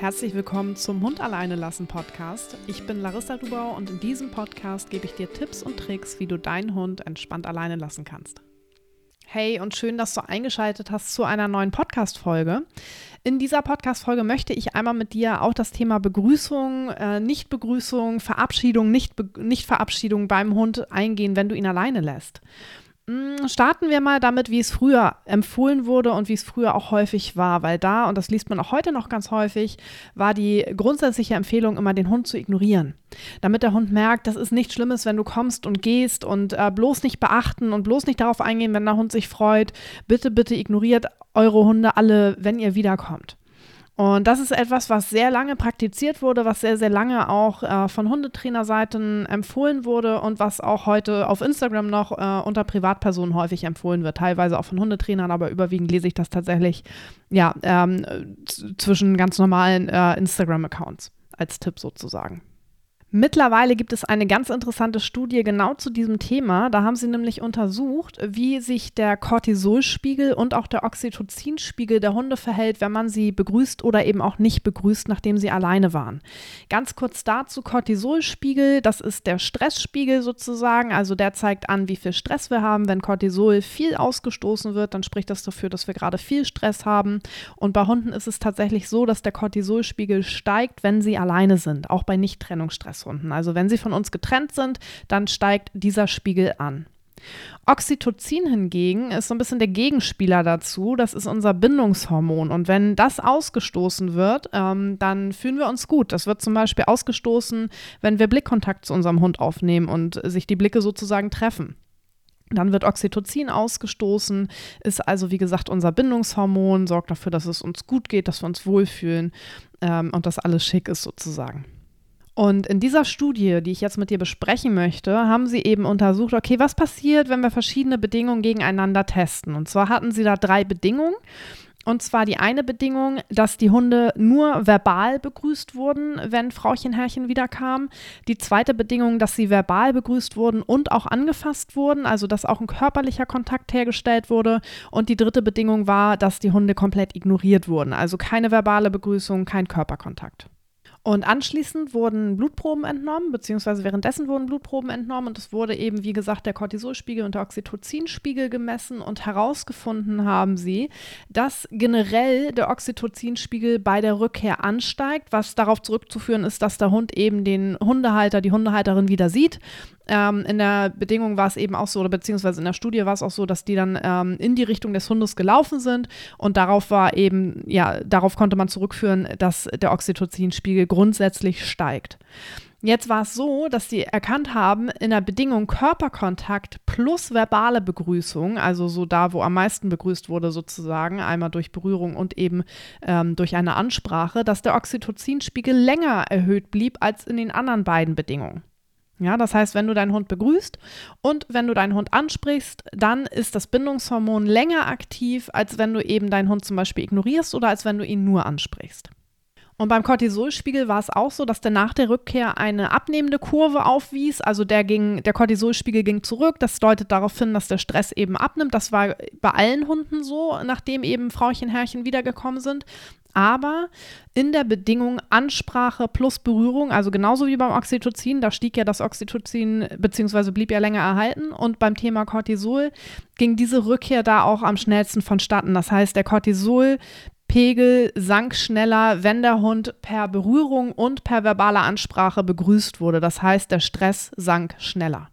Herzlich willkommen zum Hund alleine lassen Podcast. Ich bin Larissa Dubau und in diesem Podcast gebe ich dir Tipps und Tricks, wie du deinen Hund entspannt alleine lassen kannst. Hey und schön, dass du eingeschaltet hast zu einer neuen Podcast-Folge. In dieser Podcast-Folge möchte ich einmal mit dir auch das Thema Begrüßung, äh, Nichtbegrüßung, Verabschiedung, Nicht-Verabschiedung beim Hund eingehen, wenn du ihn alleine lässt. Mm, starten wir mal damit, wie es früher empfohlen wurde und wie es früher auch häufig war, weil da, und das liest man auch heute noch ganz häufig, war die grundsätzliche Empfehlung immer, den Hund zu ignorieren. Damit der Hund merkt, das ist nichts Schlimmes, wenn du kommst und gehst und äh, bloß nicht beachten und bloß nicht darauf eingehen, wenn der Hund sich freut. Bitte, bitte ignoriert eure Hunde alle, wenn ihr wiederkommt. Und das ist etwas, was sehr lange praktiziert wurde, was sehr, sehr lange auch äh, von Hundetrainerseiten empfohlen wurde und was auch heute auf Instagram noch äh, unter Privatpersonen häufig empfohlen wird. Teilweise auch von Hundetrainern, aber überwiegend lese ich das tatsächlich ja, ähm, zwischen ganz normalen äh, Instagram-Accounts als Tipp sozusagen. Mittlerweile gibt es eine ganz interessante Studie genau zu diesem Thema. Da haben sie nämlich untersucht, wie sich der Cortisolspiegel und auch der Oxytocinspiegel der Hunde verhält, wenn man sie begrüßt oder eben auch nicht begrüßt, nachdem sie alleine waren. Ganz kurz dazu Cortisolspiegel, das ist der Stressspiegel sozusagen, also der zeigt an, wie viel Stress wir haben. Wenn Cortisol viel ausgestoßen wird, dann spricht das dafür, dass wir gerade viel Stress haben. Und bei Hunden ist es tatsächlich so, dass der Cortisolspiegel steigt, wenn sie alleine sind, auch bei Nicht-Trennungsstress. Stresshunden. Also wenn sie von uns getrennt sind, dann steigt dieser Spiegel an. Oxytocin hingegen ist so ein bisschen der Gegenspieler dazu. Das ist unser Bindungshormon. Und wenn das ausgestoßen wird, ähm, dann fühlen wir uns gut. Das wird zum Beispiel ausgestoßen, wenn wir Blickkontakt zu unserem Hund aufnehmen und sich die Blicke sozusagen treffen. Dann wird Oxytocin ausgestoßen, ist also wie gesagt unser Bindungshormon, sorgt dafür, dass es uns gut geht, dass wir uns wohlfühlen ähm, und dass alles schick ist sozusagen. Und in dieser Studie, die ich jetzt mit dir besprechen möchte, haben sie eben untersucht, okay, was passiert, wenn wir verschiedene Bedingungen gegeneinander testen. Und zwar hatten sie da drei Bedingungen. Und zwar die eine Bedingung, dass die Hunde nur verbal begrüßt wurden, wenn Frauchen Herrchen wiederkam. Die zweite Bedingung, dass sie verbal begrüßt wurden und auch angefasst wurden, also dass auch ein körperlicher Kontakt hergestellt wurde. Und die dritte Bedingung war, dass die Hunde komplett ignoriert wurden, also keine verbale Begrüßung, kein Körperkontakt. Und anschließend wurden Blutproben entnommen, beziehungsweise währenddessen wurden Blutproben entnommen. Und es wurde eben, wie gesagt, der Cortisolspiegel und der Oxytocinspiegel gemessen und herausgefunden haben sie, dass generell der Oxytocinspiegel bei der Rückkehr ansteigt, was darauf zurückzuführen ist, dass der Hund eben den Hundehalter, die Hundehalterin wieder sieht. Ähm, in der Bedingung war es eben auch so, oder beziehungsweise in der Studie war es auch so, dass die dann ähm, in die Richtung des Hundes gelaufen sind. Und darauf war eben, ja, darauf konnte man zurückführen, dass der Oxytocinspiegel grundsätzlich steigt. Jetzt war es so, dass sie erkannt haben, in der Bedingung Körperkontakt plus verbale Begrüßung, also so da, wo am meisten begrüßt wurde sozusagen, einmal durch Berührung und eben ähm, durch eine Ansprache, dass der Oxytocinspiegel länger erhöht blieb als in den anderen beiden Bedingungen. Ja, das heißt, wenn du deinen Hund begrüßt und wenn du deinen Hund ansprichst, dann ist das Bindungshormon länger aktiv, als wenn du eben deinen Hund zum Beispiel ignorierst oder als wenn du ihn nur ansprichst. Und beim Cortisolspiegel war es auch so, dass der nach der Rückkehr eine abnehmende Kurve aufwies. Also der, ging, der Cortisolspiegel ging zurück. Das deutet darauf hin, dass der Stress eben abnimmt. Das war bei allen Hunden so, nachdem eben Frauchen, Herrchen wiedergekommen sind aber in der Bedingung Ansprache plus Berührung, also genauso wie beim Oxytocin, da stieg ja das Oxytocin bzw. blieb ja länger erhalten und beim Thema Cortisol ging diese Rückkehr da auch am schnellsten vonstatten. Das heißt, der Cortisolpegel sank schneller, wenn der Hund per Berührung und per verbaler Ansprache begrüßt wurde. Das heißt, der Stress sank schneller.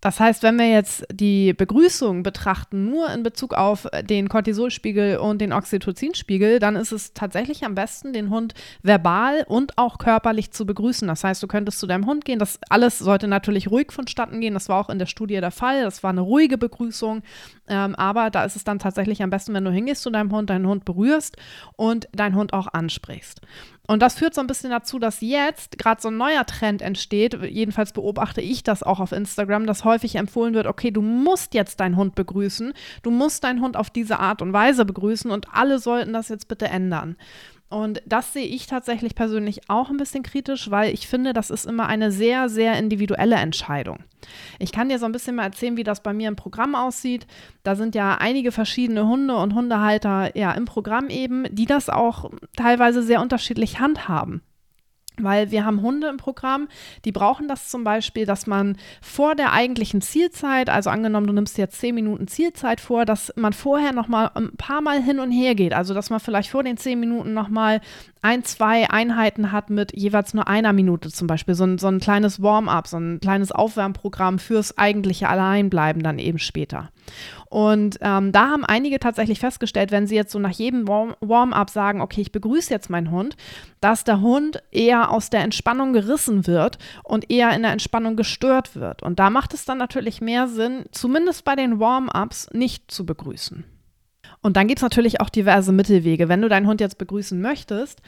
Das heißt, wenn wir jetzt die Begrüßung betrachten, nur in Bezug auf den Cortisolspiegel und den Oxytocinspiegel, dann ist es tatsächlich am besten, den Hund verbal und auch körperlich zu begrüßen. Das heißt, du könntest zu deinem Hund gehen. Das alles sollte natürlich ruhig vonstatten gehen. Das war auch in der Studie der Fall. Das war eine ruhige Begrüßung. Ähm, aber da ist es dann tatsächlich am besten, wenn du hingehst zu deinem Hund, deinen Hund berührst und deinen Hund auch ansprichst. Und das führt so ein bisschen dazu, dass jetzt gerade so ein neuer Trend entsteht. Jedenfalls beobachte ich das auch auf Instagram, dass häufig empfohlen wird, okay, du musst jetzt deinen Hund begrüßen, du musst deinen Hund auf diese Art und Weise begrüßen und alle sollten das jetzt bitte ändern. Und das sehe ich tatsächlich persönlich auch ein bisschen kritisch, weil ich finde, das ist immer eine sehr, sehr individuelle Entscheidung. Ich kann dir so ein bisschen mal erzählen, wie das bei mir im Programm aussieht. Da sind ja einige verschiedene Hunde und Hundehalter ja im Programm eben, die das auch teilweise sehr unterschiedlich handhaben. Weil wir haben Hunde im Programm, die brauchen das zum Beispiel, dass man vor der eigentlichen Zielzeit, also angenommen, du nimmst jetzt zehn Minuten Zielzeit vor, dass man vorher nochmal ein paar Mal hin und her geht. Also dass man vielleicht vor den zehn Minuten nochmal ein, zwei Einheiten hat mit jeweils nur einer Minute zum Beispiel. So ein, so ein kleines Warm-up, so ein kleines Aufwärmprogramm fürs eigentliche Alleinbleiben dann eben später. Und ähm, da haben einige tatsächlich festgestellt, wenn sie jetzt so nach jedem Warm-up sagen, okay, ich begrüße jetzt meinen Hund, dass der Hund eher aus der Entspannung gerissen wird und eher in der Entspannung gestört wird. Und da macht es dann natürlich mehr Sinn, zumindest bei den Warm-ups nicht zu begrüßen. Und dann gibt es natürlich auch diverse Mittelwege. Wenn du deinen Hund jetzt begrüßen möchtest,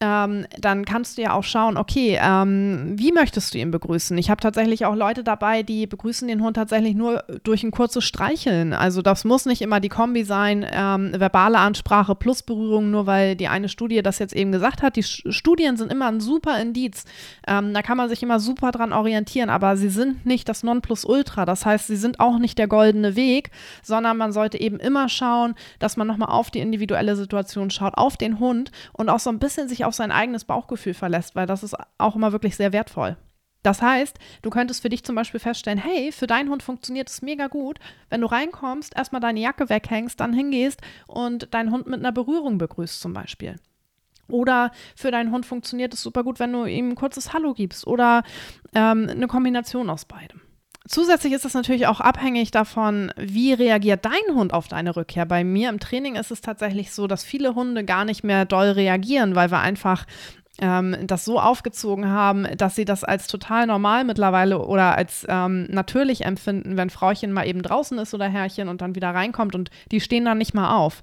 ähm, dann kannst du ja auch schauen, okay, ähm, wie möchtest du ihn begrüßen? Ich habe tatsächlich auch Leute dabei, die begrüßen den Hund tatsächlich nur durch ein kurzes Streicheln. Also das muss nicht immer die Kombi sein, ähm, verbale Ansprache plus Berührung, nur weil die eine Studie das jetzt eben gesagt hat. Die Studien sind immer ein super Indiz. Ähm, da kann man sich immer super dran orientieren, aber sie sind nicht das Nonplusultra. Das heißt, sie sind auch nicht der goldene Weg, sondern man sollte eben immer schauen, dass man nochmal auf die individuelle Situation schaut, auf den Hund und auch so ein bisschen sich auf sein eigenes Bauchgefühl verlässt, weil das ist auch immer wirklich sehr wertvoll. Das heißt, du könntest für dich zum Beispiel feststellen, hey, für deinen Hund funktioniert es mega gut, wenn du reinkommst, erstmal deine Jacke weghängst, dann hingehst und deinen Hund mit einer Berührung begrüßt zum Beispiel. Oder für deinen Hund funktioniert es super gut, wenn du ihm ein kurzes Hallo gibst oder ähm, eine Kombination aus beidem. Zusätzlich ist es natürlich auch abhängig davon, wie reagiert dein Hund auf deine Rückkehr. Bei mir im Training ist es tatsächlich so, dass viele Hunde gar nicht mehr doll reagieren, weil wir einfach ähm, das so aufgezogen haben, dass sie das als total normal mittlerweile oder als ähm, natürlich empfinden, wenn Frauchen mal eben draußen ist oder Herrchen und dann wieder reinkommt und die stehen dann nicht mal auf.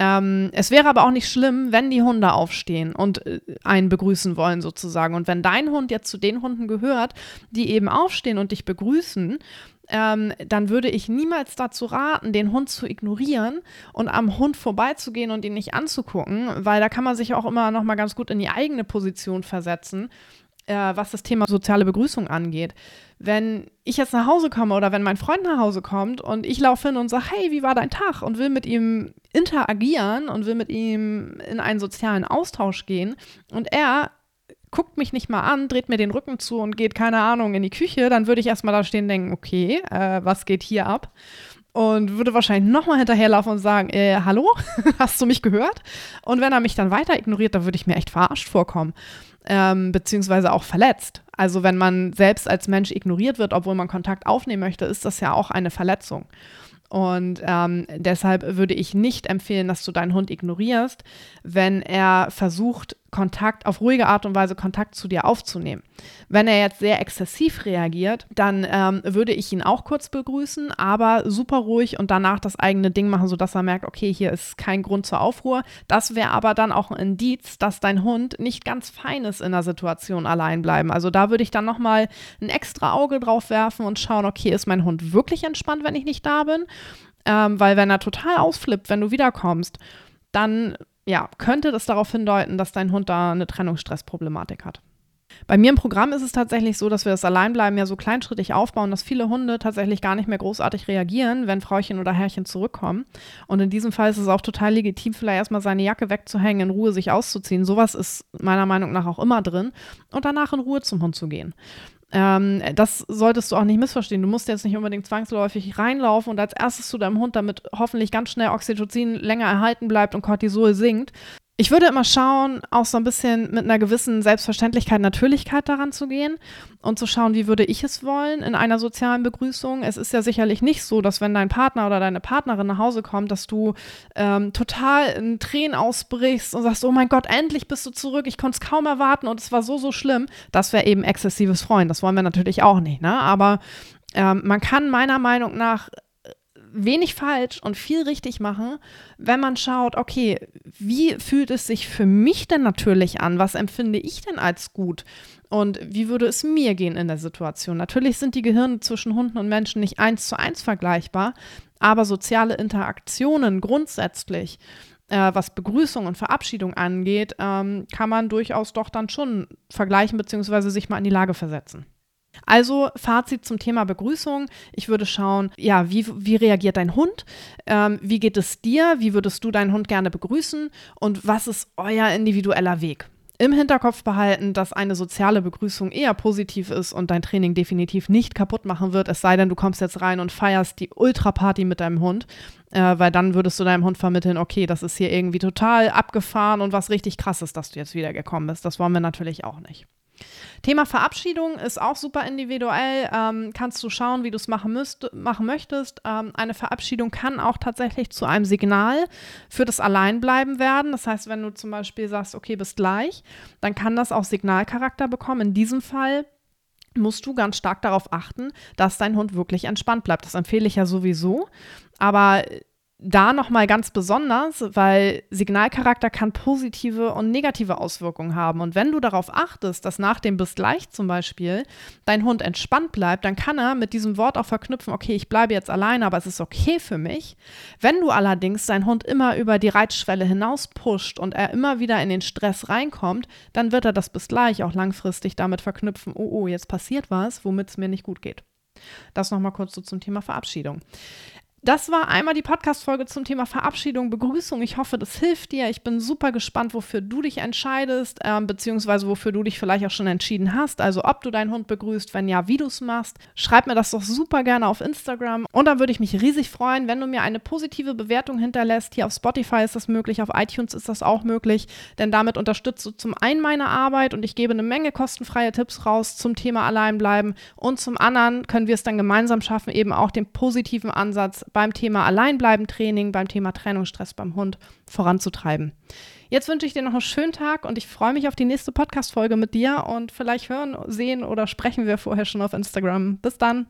Ähm, es wäre aber auch nicht schlimm, wenn die Hunde aufstehen und äh, einen begrüßen wollen sozusagen. Und wenn dein Hund jetzt zu den Hunden gehört, die eben aufstehen und dich begrüßen, ähm, dann würde ich niemals dazu raten, den Hund zu ignorieren und am Hund vorbeizugehen und ihn nicht anzugucken, weil da kann man sich auch immer noch mal ganz gut in die eigene Position versetzen äh, was das Thema soziale Begrüßung angeht. Wenn ich jetzt nach Hause komme oder wenn mein Freund nach Hause kommt und ich laufe hin und sage, hey, wie war dein Tag? und will mit ihm interagieren und will mit ihm in einen sozialen Austausch gehen und er guckt mich nicht mal an, dreht mir den Rücken zu und geht, keine Ahnung, in die Küche, dann würde ich erstmal da stehen und denken, okay, äh, was geht hier ab? Und würde wahrscheinlich nochmal hinterherlaufen und sagen, äh, hallo, hast du mich gehört? Und wenn er mich dann weiter ignoriert, dann würde ich mir echt verarscht vorkommen ähm, beziehungsweise auch verletzt. Also wenn man selbst als Mensch ignoriert wird, obwohl man Kontakt aufnehmen möchte, ist das ja auch eine Verletzung. Und ähm, deshalb würde ich nicht empfehlen, dass du deinen Hund ignorierst, wenn er versucht, Kontakt, auf ruhige Art und Weise Kontakt zu dir aufzunehmen. Wenn er jetzt sehr exzessiv reagiert, dann ähm, würde ich ihn auch kurz begrüßen, aber super ruhig und danach das eigene Ding machen, sodass er merkt, okay, hier ist kein Grund zur Aufruhr. Das wäre aber dann auch ein Indiz, dass dein Hund nicht ganz fein ist in der Situation allein bleiben. Also da würde ich dann nochmal ein extra Auge drauf werfen und schauen, okay, ist mein Hund wirklich entspannt, wenn ich nicht da bin? Ähm, weil wenn er total ausflippt, wenn du wiederkommst, dann ja, könnte das darauf hindeuten, dass dein Hund da eine Trennungsstressproblematik hat. Bei mir im Programm ist es tatsächlich so, dass wir das Alleinbleiben ja so kleinschrittig aufbauen, dass viele Hunde tatsächlich gar nicht mehr großartig reagieren, wenn Frauchen oder Herrchen zurückkommen. Und in diesem Fall ist es auch total legitim, vielleicht erstmal seine Jacke wegzuhängen, in Ruhe sich auszuziehen. Sowas ist meiner Meinung nach auch immer drin. Und danach in Ruhe zum Hund zu gehen. Ähm, das solltest du auch nicht missverstehen. Du musst jetzt nicht unbedingt zwangsläufig reinlaufen und als erstes zu deinem Hund, damit hoffentlich ganz schnell Oxytocin länger erhalten bleibt und Cortisol sinkt, ich würde immer schauen, auch so ein bisschen mit einer gewissen Selbstverständlichkeit, Natürlichkeit daran zu gehen und zu schauen, wie würde ich es wollen in einer sozialen Begrüßung. Es ist ja sicherlich nicht so, dass wenn dein Partner oder deine Partnerin nach Hause kommt, dass du ähm, total in Tränen ausbrichst und sagst, oh mein Gott, endlich bist du zurück, ich konnte es kaum erwarten und es war so, so schlimm. Das wäre eben exzessives Freuen. Das wollen wir natürlich auch nicht, ne? Aber ähm, man kann meiner Meinung nach wenig falsch und viel richtig machen, wenn man schaut, okay, wie fühlt es sich für mich denn natürlich an? Was empfinde ich denn als gut? Und wie würde es mir gehen in der Situation? Natürlich sind die Gehirne zwischen Hunden und Menschen nicht eins zu eins vergleichbar, aber soziale Interaktionen grundsätzlich äh, was Begrüßung und Verabschiedung angeht, ähm, kann man durchaus doch dann schon vergleichen bzw. sich mal in die Lage versetzen. Also Fazit zum Thema Begrüßung. Ich würde schauen, ja, wie, wie reagiert dein Hund? Ähm, wie geht es dir? Wie würdest du deinen Hund gerne begrüßen? Und was ist euer individueller Weg? Im Hinterkopf behalten, dass eine soziale Begrüßung eher positiv ist und dein Training definitiv nicht kaputt machen wird, es sei denn, du kommst jetzt rein und feierst die Ultra-Party mit deinem Hund, äh, weil dann würdest du deinem Hund vermitteln, okay, das ist hier irgendwie total abgefahren und was richtig krass ist, dass du jetzt wieder gekommen bist. Das wollen wir natürlich auch nicht. Thema Verabschiedung ist auch super individuell. Ähm, kannst du schauen, wie du es machen, machen möchtest. Ähm, eine Verabschiedung kann auch tatsächlich zu einem Signal für das Alleinbleiben werden. Das heißt, wenn du zum Beispiel sagst, okay, bis gleich, dann kann das auch Signalcharakter bekommen. In diesem Fall musst du ganz stark darauf achten, dass dein Hund wirklich entspannt bleibt. Das empfehle ich ja sowieso. Aber da nochmal ganz besonders, weil Signalcharakter kann positive und negative Auswirkungen haben. Und wenn du darauf achtest, dass nach dem bis gleich zum Beispiel dein Hund entspannt bleibt, dann kann er mit diesem Wort auch verknüpfen, okay, ich bleibe jetzt alleine, aber es ist okay für mich. Wenn du allerdings deinen Hund immer über die Reizschwelle hinaus pusht und er immer wieder in den Stress reinkommt, dann wird er das bis gleich auch langfristig damit verknüpfen, oh, oh, jetzt passiert was, womit es mir nicht gut geht. Das nochmal kurz so zum Thema Verabschiedung. Das war einmal die Podcast-Folge zum Thema Verabschiedung, Begrüßung. Ich hoffe, das hilft dir. Ich bin super gespannt, wofür du dich entscheidest, äh, beziehungsweise wofür du dich vielleicht auch schon entschieden hast. Also, ob du deinen Hund begrüßt, wenn ja, wie du es machst. Schreib mir das doch super gerne auf Instagram. Und dann würde ich mich riesig freuen, wenn du mir eine positive Bewertung hinterlässt. Hier auf Spotify ist das möglich, auf iTunes ist das auch möglich, denn damit unterstützt du zum einen meine Arbeit und ich gebe eine Menge kostenfreie Tipps raus zum Thema Alleinbleiben. Und zum anderen können wir es dann gemeinsam schaffen, eben auch den positiven Ansatz beim Thema Alleinbleiben-Training, beim Thema Trennungsstress beim Hund voranzutreiben. Jetzt wünsche ich dir noch einen schönen Tag und ich freue mich auf die nächste Podcast-Folge mit dir und vielleicht hören, sehen oder sprechen wir vorher schon auf Instagram. Bis dann.